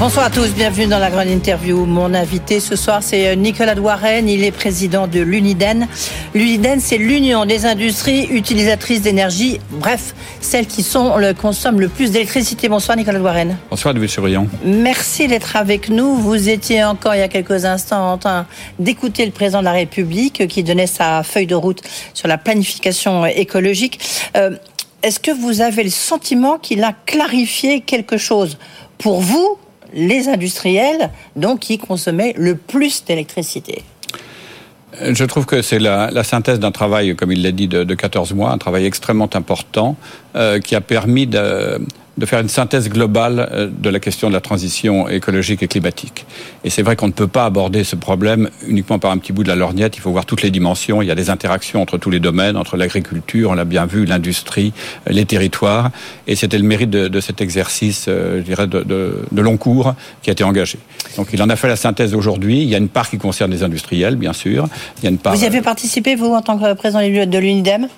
Bonsoir à tous, bienvenue dans la grande interview. Mon invité ce soir, c'est euh, Nicolas Douarenne. Il est président de l'UNIDEN. L'UNIDEN, c'est l'Union des industries utilisatrices d'énergie, bref, celles qui sont le, consomment le plus d'électricité. Bonsoir Nicolas Douarenne. Bonsoir Louis Chevrillon. Merci d'être avec nous. Vous étiez encore il y a quelques instants en train d'écouter le président de la République qui donnait sa feuille de route sur la planification écologique. Euh, Est-ce que vous avez le sentiment qu'il a clarifié quelque chose pour vous les industriels, donc qui consommaient le plus d'électricité. Je trouve que c'est la, la, synthèse d'un travail, comme il l'a dit, de, de, 14 mois, un travail extrêmement important euh, qui a permis de, de faire une synthèse globale euh, de la question de la transition écologique et climatique. Et c'est vrai qu'on ne peut pas aborder ce problème uniquement par un petit bout de la lorgnette, il faut voir toutes les dimensions, il y a des interactions entre tous les domaines, entre l'agriculture, on l'a bien vu, l'industrie, euh, les territoires, et c'était le mérite de, de, cet exercice, euh, je dirais, de, de, de, long cours qui a été engagé. Donc il en a fait la synthèse aujourd'hui, il y a une part qui concerne les industriels, bien sûr. Il y a une part... Vous y avez participé, vous, en tant que président de l'UNIDEM?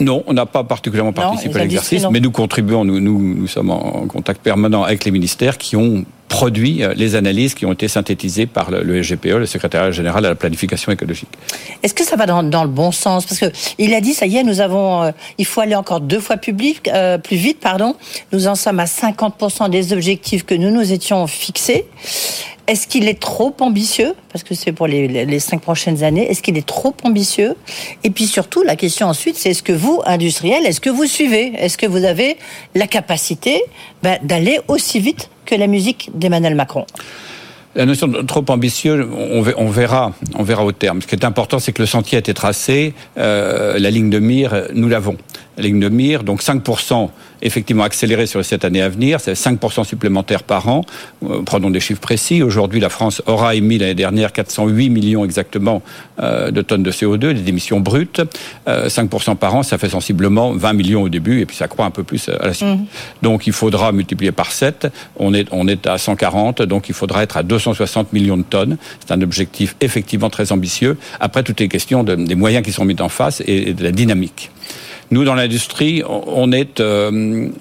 Non, on n'a pas particulièrement participé non, à l'exercice, mais nous contribuons, nous, nous, nous sommes en contact permanent avec les ministères qui ont produit euh, les analyses qui ont été synthétisées par le, SGPE, le secrétariat général à la planification écologique. Est-ce que ça va dans, dans, le bon sens? Parce que il a dit, ça y est, nous avons, euh, il faut aller encore deux fois public, euh, plus vite, pardon. Nous en sommes à 50% des objectifs que nous nous étions fixés. Est-ce qu'il est trop ambitieux Parce que c'est pour les, cinq prochaines années. Est-ce qu'il est trop ambitieux? Et puis surtout, la question ensuite, c'est est-ce que vous, industriel, est-ce que vous suivez? Est-ce que vous avez la capacité ben, d'aller aussi vite que la musique d'Emmanuel Macron? La notion de trop ambitieux, on verra, on verra au terme. Ce qui est important, c'est que le sentier a été tracé, euh, la ligne de mire, nous l'avons. La ligne de mire, donc 5% effectivement accéléré sur les sept années à venir, c'est 5% supplémentaires par an. Euh, prenons des chiffres précis. Aujourd'hui, la France aura émis l'année dernière 408 millions exactement euh, de tonnes de CO2, des émissions brutes. Euh, 5% par an, ça fait sensiblement 20 millions au début, et puis ça croît un peu plus à la suite. Mmh. Donc il faudra multiplier par 7. On est, on est à 140, donc il faudra être à 260 millions de tonnes. C'est un objectif effectivement très ambitieux. Après, toutes les questions de, des moyens qui sont mis en face et, et de la dynamique. Nous, dans l'industrie, on est, euh,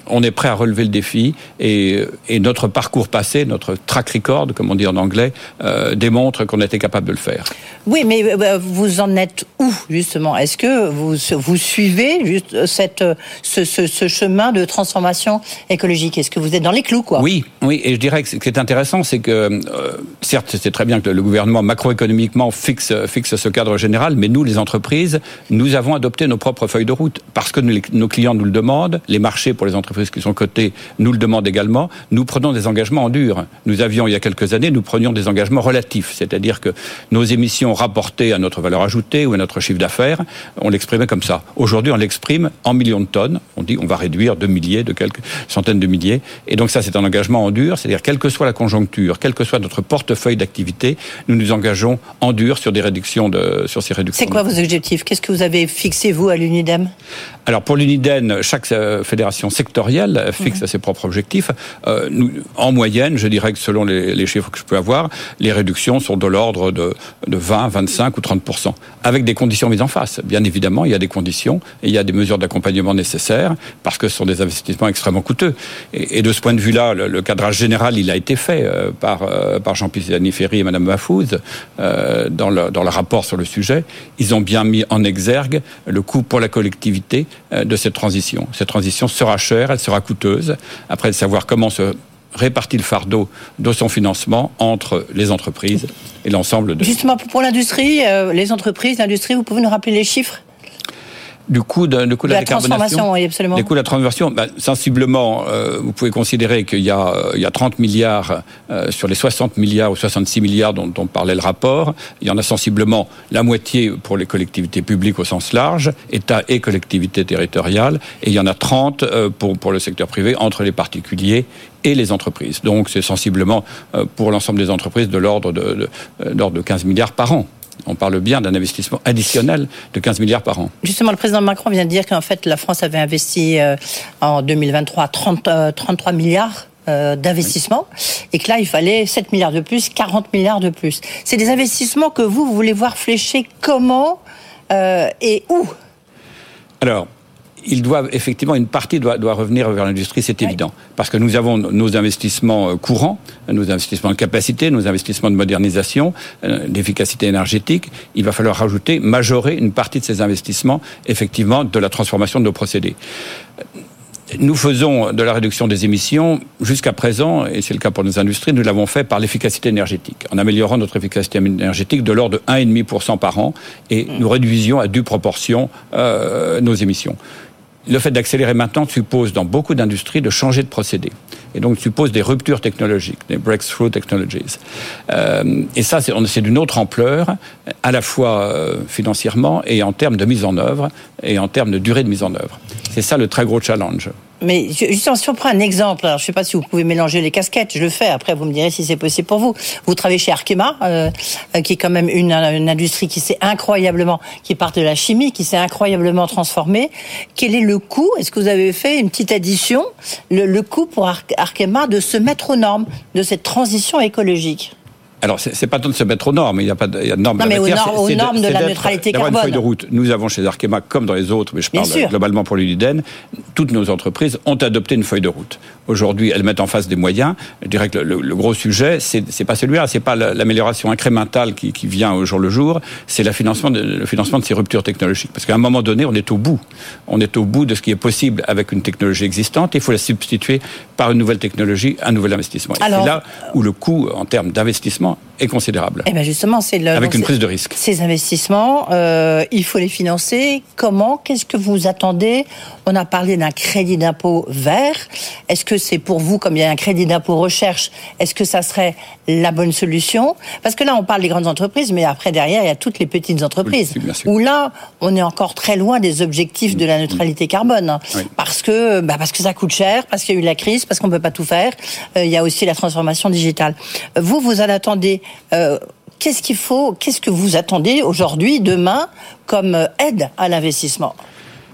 on est prêt à relever le défi et, et, notre parcours passé, notre track record, comme on dit en anglais, euh, démontre qu'on était capable de le faire. Oui, mais euh, vous en êtes où, justement? Est-ce que vous, vous suivez juste cette, ce, ce, ce chemin de transformation écologique? Est-ce que vous êtes dans les clous, quoi? Oui, oui, et je dirais que ce qui est intéressant, c'est que, euh, certes, c'est très bien que le gouvernement macroéconomiquement fixe, fixe ce cadre général, mais nous, les entreprises, nous avons adopté nos propres feuilles de route parce que nos clients nous le demandent, les marchés pour les entreprises qui sont cotées nous le demandent également, nous prenons des engagements en dur. Nous avions, il y a quelques années, nous prenions des engagements relatifs, c'est-à-dire que nos émissions rapportées à notre valeur ajoutée ou à notre chiffre d'affaires, on l'exprimait comme ça. Aujourd'hui, on l'exprime en millions de tonnes. On dit on va réduire de milliers, de quelques centaines de milliers. Et donc ça, c'est un engagement en dur, c'est-à-dire quelle que soit la conjoncture, quel que soit notre portefeuille d'activité, nous nous engageons en dur sur des réductions de, sur ces réductions. C'est quoi vos objectifs? Qu'est-ce que vous avez fixé, vous, à l'UNIDEM? Alors pour l'UNIDEN, chaque euh, sectorielle fixe mmh. ses propres objectifs. Euh, nous, en moyenne, je dirais que selon les, les, chiffres que je peux avoir, les réductions sont de l'ordre de, de 20, 25 ou 30% avec des conditions mises en face. Bien évidemment, il y a des conditions et il y a des mesures d'accompagnement nécessaires parce que ce sont des investissements extrêmement coûteux. Et, et de ce point de vue-là, le, le, cadrage général, il a été fait euh, par, euh, par Jean-Pierre Ferry et Madame Mafouz euh, dans, le, dans le rapport sur le sujet. Ils ont bien mis en exergue le coût pour la collectivité euh, de cette transition. Cette transition sera chère, elle sera coûteuse. Après, de savoir comment se répartit le fardeau de son financement entre les entreprises et l'ensemble de... Justement, pour l'industrie, euh, les entreprises, l'industrie, vous pouvez nous rappeler les chiffres? Du coût de, de, coût de, de la, la transformation, oui, absolument. Les coûts de la transformation, ben, sensiblement, euh, vous pouvez considérer qu'il y, a, il y a 30 milliards euh, sur les 60 milliards ou 66 milliards dont, dont parlait le rapport. Il y en a sensiblement la moitié pour les collectivités publiques au sens large, État et collectivités territoriales, et il y en a 30 euh, pour, pour le secteur privé entre les particuliers et les entreprises. Donc c'est sensiblement euh, pour l'ensemble des entreprises de l'ordre de, de, de 15 milliards par an. On parle bien d'un investissement additionnel de 15 milliards par an. Justement, le président Macron vient de dire qu'en fait, la France avait investi euh, en 2023 30, euh, 33 milliards euh, d'investissement oui. et que là, il fallait 7 milliards de plus, 40 milliards de plus. C'est des investissements que vous, vous voulez voir fléchés comment et où? Alors, il doit effectivement une partie doit, doit revenir vers l'industrie, c'est évident, parce que nous avons nos investissements euh, courants, nos investissements de capacité, nos investissements de modernisation, euh, d'efficacité énergétique. Il va falloir rajouter, majorer une partie de ces investissements, effectivement, de la transformation de nos procédés. Nous faisons de la réduction des émissions jusqu'à présent, et c'est le cas pour nos industries, nous l'avons fait par l'efficacité énergétique, en améliorant notre efficacité énergétique de l'ordre de 1,5% par an, et nous réduisions à due proportion euh, nos émissions le fait d'accélérer maintenant suppose dans beaucoup d'industries de changer de procédé. Et donc suppose des ruptures technologiques, des breakthrough technologies. Euh, et ça, c'est d'une autre ampleur, à la fois euh, financièrement et en termes de mise en œuvre et en termes de durée de mise en œuvre. C'est ça le très gros challenge. Mais justement, si on prend un exemple, alors je ne sais pas si vous pouvez mélanger les casquettes, je le fais, après vous me direz si c'est possible pour vous. Vous travaillez chez Arkema, euh, euh, qui est quand même une, une industrie qui s'est incroyablement, qui part de la chimie, qui s'est incroyablement transformée. Quel est le coût? Est-ce que vous avez fait une petite addition le, le coût pour Arkema de se mettre aux normes de cette transition écologique? Alors, c'est pas tant de se mettre aux normes, il n'y a pas de, il y a de normes. Non, mais aux, normes de, la neutralité carbone. une feuille de route. Nous avons chez Arkema, comme dans les autres, mais je parle globalement pour l'Uniden, toutes nos entreprises ont adopté une feuille de route. Aujourd'hui, elles mettent en face des moyens. Je dirais que le, gros sujet, c'est pas celui-là, c'est pas l'amélioration incrémentale qui, qui, vient au jour le jour, c'est le financement de, le financement de ces ruptures technologiques. Parce qu'à un moment donné, on est au bout. On est au bout de ce qui est possible avec une technologie existante. Il faut la substituer par une nouvelle technologie, un nouvel investissement. Et c'est là où le coût en termes d'investissement not. Est considérable. Et eh bien justement, c'est avec une prise de risque. Ces investissements, euh, il faut les financer. Comment? Qu'est-ce que vous attendez? On a parlé d'un crédit d'impôt vert. Est-ce que c'est pour vous, comme il y a un crédit d'impôt recherche, est-ce que ça serait la bonne solution? Parce que là, on parle des grandes entreprises, mais après derrière, il y a toutes les petites entreprises. où là, on est encore très loin des objectifs de la neutralité carbone, parce que bah, parce que ça coûte cher, parce qu'il y a eu la crise, parce qu'on peut pas tout faire. Euh, il y a aussi la transformation digitale. Vous, vous en attendez euh, qu'est-ce qu'il faut, qu'est-ce que vous attendez aujourd'hui, demain, comme euh, aide à l'investissement?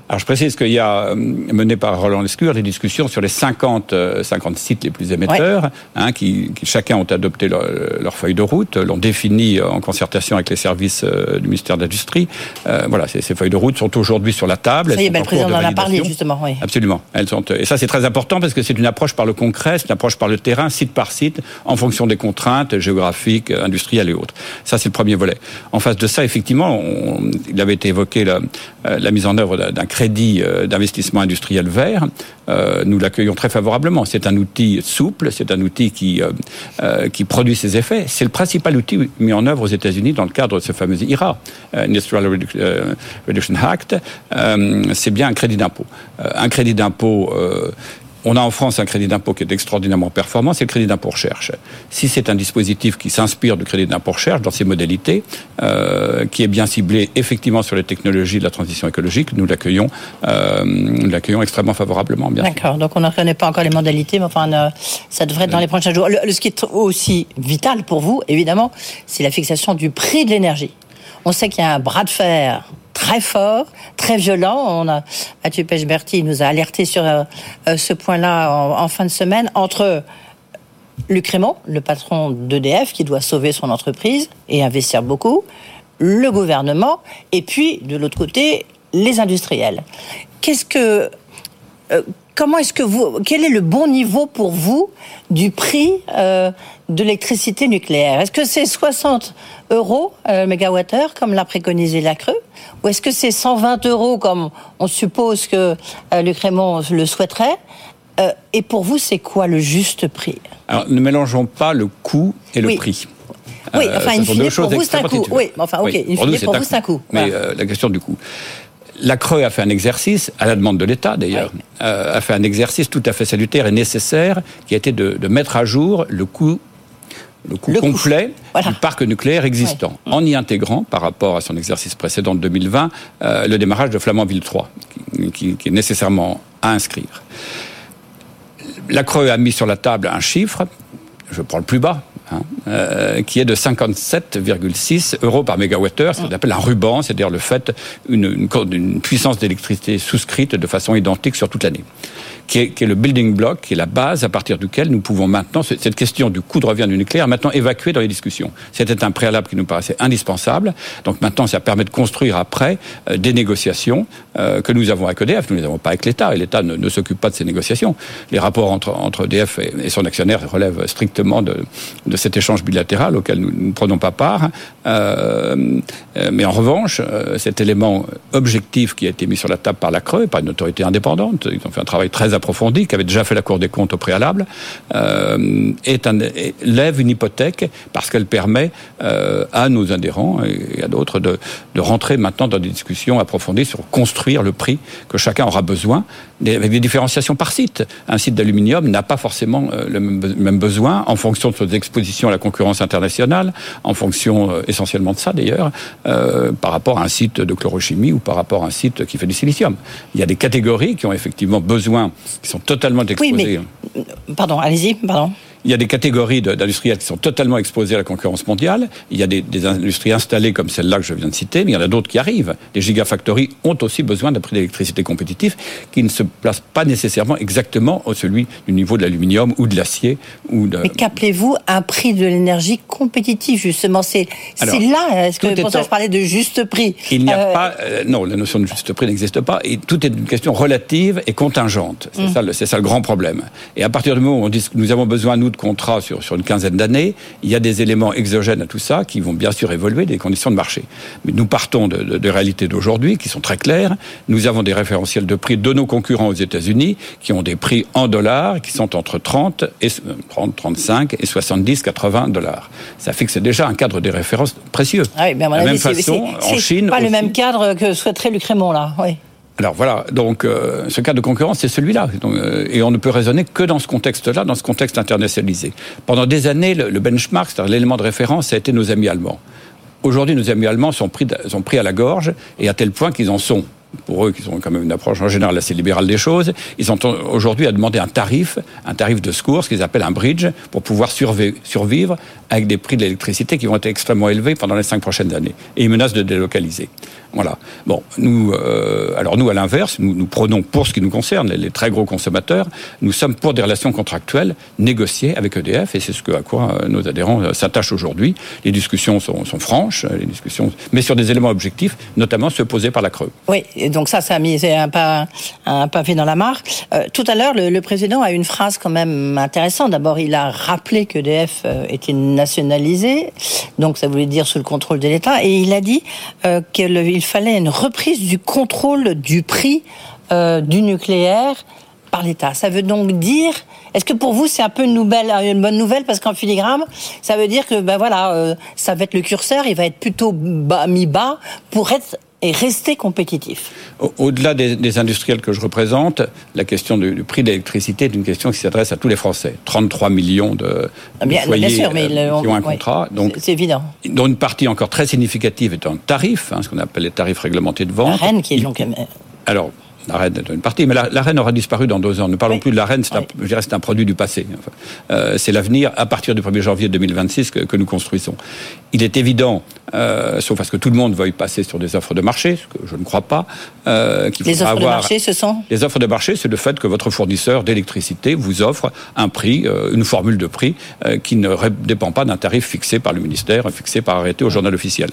Alors je précise qu'il y a, euh, mené par Roland Lescure, des discussions sur les 50, 50 euh, sites les plus émetteurs, hein, qui, qui, chacun ont adopté leur, leur, feuille de route, l'ont défini en concertation avec les services euh, du ministère de l'Industrie. Euh, voilà, ces, ces, feuilles de route sont aujourd'hui sur la table. Ça y est, ben, le président en a parlé justement. Oui. Absolument. Elles sont, et ça c'est très important parce que c'est une approche par le concret, c'est une approche par le terrain, site par site, en fonction des contraintes géographiques, industrielles et autres. Ça c'est le premier volet. En face de ça, effectivement, on, il avait été évoqué la, la mise en œuvre d'un crédit euh, d'investissement industriel vert, euh, nous l'accueillons très favorablement. C'est un outil souple, c'est un outil qui, euh, qui produit ses effets. C'est le principal outil mis en œuvre aux États-Unis dans le cadre de ce fameux IRA, Industrial Reduction Act. c'est bien un crédit d'impôt. un crédit d'impôt on a en France un crédit d'impôt qui est extraordinairement performant, c'est le crédit d'impôt recherche. Si c'est un dispositif qui s'inspire du crédit d'impôt recherche dans ses modalités, euh, qui est bien ciblé effectivement sur les technologies de la transition écologique, nous l'accueillons, euh, nous l'accueillons extrêmement favorablement. D'accord. Donc on ne connaît pas encore les modalités, mais enfin euh, ça devrait être dans les prochains jours. ce qui est aussi vital pour vous, évidemment, c'est la fixation du prix de l'énergie. On sait qu'il y a un bras de fer très fort, très violent. On a, Mathieu Pechberti nous a alerté sur euh, euh, ce point-là en, fin de semaine entre Luc le patron d'EDF, qui doit sauver son entreprise et investir beaucoup, le gouvernement, et puis de l'autre côté, les industriels. Qu'est-ce que euh, comment est-ce que vous, quel est le bon niveau pour vous du prix euh, de l'électricité nucléaire? Est-ce que c'est 60 euros euh, mégawattheure comme l'a préconisé la Creux ou est-ce que c'est 120 euros comme on suppose que euh, Luc Raymond le souhaiterait? Euh, Et pour vous, c'est quoi le juste prix? Alors, ne mélangeons pas le coût et le prix. Oui, enfin, une pour vous, c'est un coût. Oui, enfin, ok, une fine, pour, vous, c'est un coût. Mais la question du coût la Creux a fait un exercice, à la demande de l'État d'ailleurs, euh, a fait un exercice tout à fait salutaire et nécessaire, qui a été de, mettre à jour le coût le coût complet du parc nucléaire existant, en y intégrant, par rapport à son exercice précédent de 2020, euh, le démarrage de Flamanville 3, qui, qui, est nécessairement à inscrire. La Creux a mis sur la table un chiffre, je prends le plus bas, Hein, euh, qui est de 57,6 euros par mégawattheure, ce qu'on appelle un ruban, c'est-à-dire le fait une, une, puissance d'électricité souscrite de façon identique sur toute l'année. Qui est, qui est, le building block, qui est la base à partir duquel nous pouvons maintenant, cette question du coût de revient du nucléaire, maintenant évacuer dans les discussions. C'était un préalable qui nous paraissait indispensable. Donc maintenant, ça permet de construire après euh, des négociations euh, que nous avons avec EDF. Nous ne les avons pas avec l'État, et l'État ne, s'occupe pas de ces négociations. Les rapports entre, entre EDF et, et son actionnaire relèvent strictement de, de cet échange bilatéral auquel nous ne prenons pas part. Euh, euh, mais en revanche, euh, cet élément objectif qui a été mis sur la table par la Creux, par une autorité indépendante, ils ont fait un travail très approfondi, qui avait déjà fait la Cour des comptes au préalable, euh, est un, lève une hypothèque parce qu'elle permet euh, à nos adhérents et à d'autres de, de rentrer maintenant dans des discussions approfondies sur construire le prix que chacun aura besoin, avec des différenciations par site. Un site d'aluminium n'a pas forcément le même besoin en fonction de ses expositions à la concurrence internationale, en fonction essentiellement de ça d'ailleurs, euh, par rapport à un site de chlorochimie ou par rapport à un site qui fait du silicium. Il y a des catégories qui ont effectivement besoin, qui sont totalement. Oui, mais... Pardon, allez-y, pardon. Il y a des catégories d'industriels qui sont totalement exposés à la concurrence mondiale. Il y a des, des industries installées comme celle-là que je viens de citer, mais il y en a d'autres qui arrivent. Les gigafactories ont aussi besoin d'un prix d'électricité compétitif qui ne se place pas nécessairement exactement au celui du niveau de l'aluminium ou de l'acier. ou de... Mais qu'appelez-vous un prix de l'énergie compétitif justement? C'est là. Est-ce que pour ça je parlais de juste prix? Il n'y a euh... pas. Euh, non, la notion de juste prix n'existe pas. Et tout est une question relative et contingente. C'est mmh. ça, ça le grand problème. Et à partir du moment où on dit que nous avons besoin nous de contrat sur, sur une quinzaine d'années, il y a des éléments exogènes à tout ça qui vont bien sûr évoluer des conditions de marché. Mais nous partons de, de, de réalités d'aujourd'hui qui sont très claires. Nous avons des référentiels de prix de nos concurrents aux États-Unis qui ont des prix en dollars qui sont entre 30 et 30, 35 et 70, 80 dollars. Ça fixe déjà un cadre des références précieux. Ah oui, mon la même façon, en Chine, pas aussi, le même cadre que souhaiterait Luc Raymond là. Oui. Alors voilà, donc euh, ce cas de concurrence, c'est celui-là. Euh, et on ne peut raisonner que dans ce contexte-là, dans ce contexte internationalisé. Pendant des années, le, benchmark, c'est-à-dire l'élément de référence, ça a été nos amis allemands. Aujourd'hui, nos amis allemands sont pris, sont pris à la gorge, et à tel point qu'ils en sont pour eux qui ont quand même une approche en général assez libérale des choses, ils sont aujourd'hui à demander un tarif, un tarif de secours, ce qu'ils appellent un bridge, pour pouvoir survivre avec des prix de l'électricité qui vont être extrêmement élevés pendant les cinq prochaines années. Et ils menacent de délocaliser. Voilà. Bon, nous, euh, alors nous, à l'inverse, nous, prenons pour ce qui nous concerne, les, très gros consommateurs, nous sommes pour des relations contractuelles négociées avec EDF, et c'est ce à quoi euh, nos adhérents euh, s'attachent aujourd'hui. Les discussions sont, franches, les discussions, mais sur des éléments objectifs, notamment ceux posés par la Creux. Oui, et donc ça, ça a mis un, pas, un pavé dans la mare. Tout à l'heure, le, président a une phrase quand même intéressante. D'abord, il a rappelé qu'EDF était nationalisé, donc ça voulait dire sous le contrôle de l'État, et il a dit qu'il fallait une reprise du contrôle du prix euh, du nucléaire par l'État. Ça veut donc dire, est-ce que pour vous c'est un peu une, bonne nouvelle? Parce qu'en filigrane, ça veut dire que ben voilà, euh, ça va être le curseur, il va être plutôt mis bas pour être et rester compétitif. Au-delà des, des, industriels que je représente, la question du, du prix de l'électricité est une question qui s'adresse à tous les Français. 33 millions de, bien, de foyers bien sûr, mais euh, qui ont un contrat. donc c'est évident. Dont une partie encore très significative est en tarif, hein, ce qu'on appelle les tarifs réglementés de vente. La qui est donc. Alors, la reine est une partie, mais la, la, reine aura disparu dans deux ans. Ne parlons oui. plus de la reine, c'est oui. un, je dirais c'est un produit du passé. Enfin, euh, c'est l'avenir à partir du 1er janvier 2026 que, que nous construisons. Il est évident, euh, sauf à ce que tout le monde veuille passer sur des offres de marché, ce que je ne crois pas, euh, qu'il Les offres avoir... de marché, ce sont Les offres de marché, c'est le fait que votre fournisseur d'électricité vous offre un prix, euh, une formule de prix euh, qui ne dépend pas d'un tarif fixé par le ministère, fixé par arrêté au journal officiel.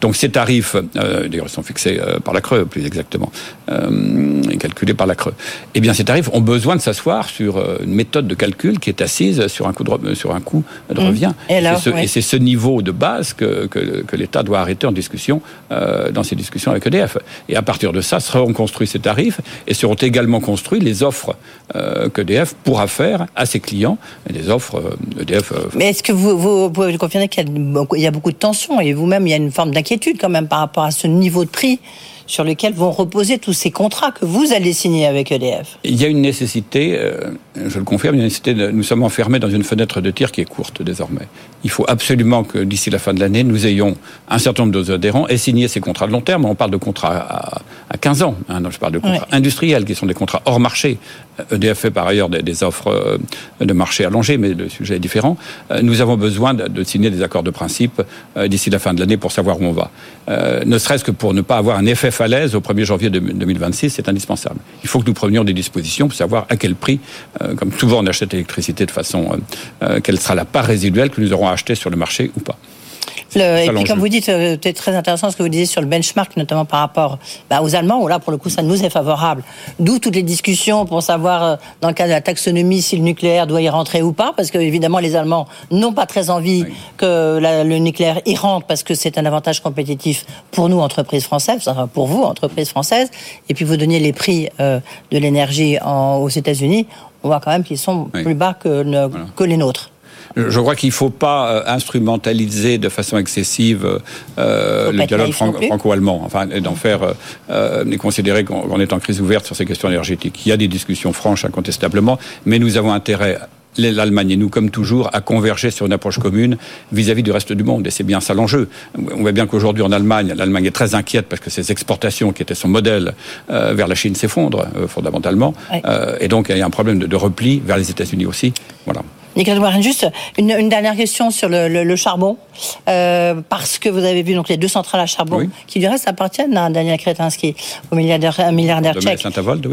Donc ces tarifs, euh, d'ailleurs, sont fixés par la Creux, plus exactement calculé par la Creux. Eh bien, ces tarifs ont besoin de s'asseoir sur une méthode de calcul qui est assise sur un coût de, sur un coût de revient. Mmh. Et, ce, ouais. et c'est ce niveau de base que, que, que l'État doit arrêter en discussion euh, dans ses discussions avec EDF. Et à partir de ça, seront construits ces tarifs et seront également construits les offres euh, qu'EDF pourra faire à ses clients, des offres euh, EDF. Mais est-ce que vous, vous, pouvez confirmer qu'il y, y, a beaucoup de tensions et vous-même, il y a une forme d'inquiétude quand même par rapport à ce niveau de prix? Sur lequel vont reposer tous ces contrats que vous allez signer avec EDF Il y a une nécessité, euh, je le confirme, une nécessité de, nous sommes enfermés dans une fenêtre de tir qui est courte désormais. Il faut absolument que d'ici la fin de l'année, nous ayons un certain nombre de adhérents et signer ces contrats de long terme. On parle de contrats à, à 15 ans. Hein, je parle de contrats industriels qui sont des contrats hors marché. EDF fait par ailleurs des, offres euh, de marché allongées, mais le sujet est différent. Euh, nous avons besoin de, signer des accords de principe euh, d'ici la fin de l'année pour savoir où on va. ne serait-ce que pour ne pas avoir un effet falaise au 1er janvier 2026, c'est indispensable. Il faut que nous prenions des dispositions pour savoir à quel prix, comme souvent on achète l'électricité de façon, quelle sera la part résiduelle que nous aurons acheté sur le marché ou pas et puis, comme vous dites, euh, c'est très intéressant ce que vous disiez sur le benchmark, notamment par rapport bah, aux Allemands, où là, pour le coup, ça nous est favorable. D'où toutes les discussions pour savoir, euh, dans le cas de la taxonomie, si le nucléaire doit y rentrer ou pas, parce que, évidemment, les Allemands n'ont pas très envie que le nucléaire y rentre, parce que c'est un avantage compétitif pour nous, entreprises françaises, enfin, pour vous, entreprises françaises. Et puis, vous donniez les prix euh, de l'énergie aux États-Unis. On voit quand même qu'ils sont plus bas que, que les nôtres. Je crois qu'il ne faut pas euh, instrumentaliser de façon excessive euh, le dialogue franco-allemand, enfin, d'en faire euh, euh considérer qu'on est en crise ouverte sur ces questions énergétiques. Il y a des discussions franches, incontestablement, mais nous avons intérêt l'Allemagne et nous, comme toujours, à converger sur une approche commune vis-à-vis du reste du monde. Et c'est bien ça l'enjeu. On voit bien qu'aujourd'hui, en Allemagne, l'Allemagne est très inquiète parce que ses exportations, qui étaient son modèle vers la Chine, s'effondrent fondamentalement. et donc, il y a un problème de, de repli vers les États-Unis aussi. Voilà. Nicolas Warren, juste une, dernière question sur le, charbon, euh, parce que vous avez vu donc les deux centrales à charbon qui du reste appartiennent à Daniel Kretinsky, au milliardaire, un milliardaire tchèque.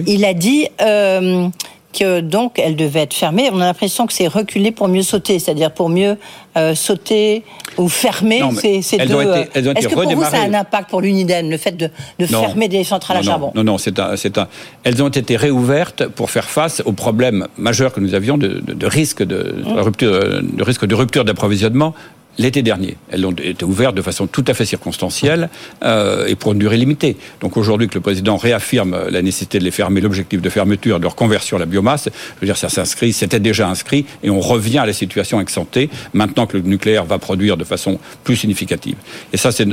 Il a dit euh, que donc elle devait être fermée. On a l'impression que c'est reculé pour mieux sauter, c'est-à-dire pour mieux euh, sauter ou fermer ces, ces deux. Est-ce que pour vous ça a un impact pour l'Uniden, le fait de, de fermer des centrales à charbon Non, non, c'est un, un. Elles ont été réouvertes pour faire face aux problèmes majeurs que nous avions de, de, risque de, de, rupture, de risque de rupture d'approvisionnement l'été dernier. Elles ont été ouvertes de façon tout à fait circonstancielle euh, et pour une durée limitée. Donc aujourd'hui que le président réaffirme la nécessité de les fermer, l'objectif de fermeture, de leur conversion à la biomasse, je veux dire ça s'inscrit, c'était déjà inscrit et on revient à la situation ex maintenant que le nucléaire va produire de façon plus significative. Et ça, c'est,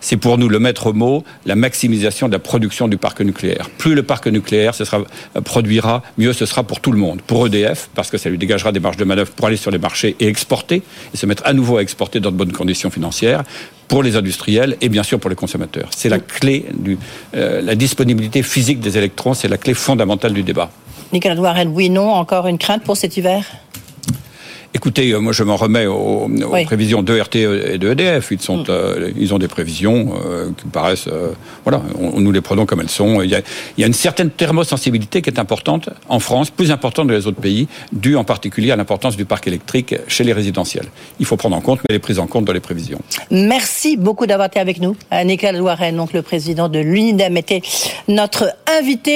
c'est pour nous le maître mot, la maximisation de la production du parc nucléaire. Plus le parc nucléaire ce sera, produira, mieux ce sera pour tout le monde. Pour EDF, parce que ça lui dégagera des marges de manœuvre pour aller sur les marchés et exporter et se mettre à nouveau à exporter dans de bonnes conditions financières pour les industriels et bien sûr pour les consommateurs. C'est la clé du, euh, la disponibilité physique des électrons, c'est la clé fondamentale du débat. Nicolas oui, non, encore une crainte pour cet hiver? Écoutez, euh, moi je m'en remets aux, prévisions de RTE et de EDF. Ils, sont, mm. euh, ils ont des prévisions euh, qui paraissent... voilà, on, nous les prenons comme elles sont. Il y, a, il y, a, une certaine thermosensibilité qui est importante en France, plus importante que les autres pays, due en particulier à l'importance du parc électrique chez les résidentiels. Il faut prendre en compte, mais elle est prise en compte dans les prévisions. Merci beaucoup d'avoir été avec nous. Nicolas Loiret, donc le président de l'UNIDEM, était notre invité.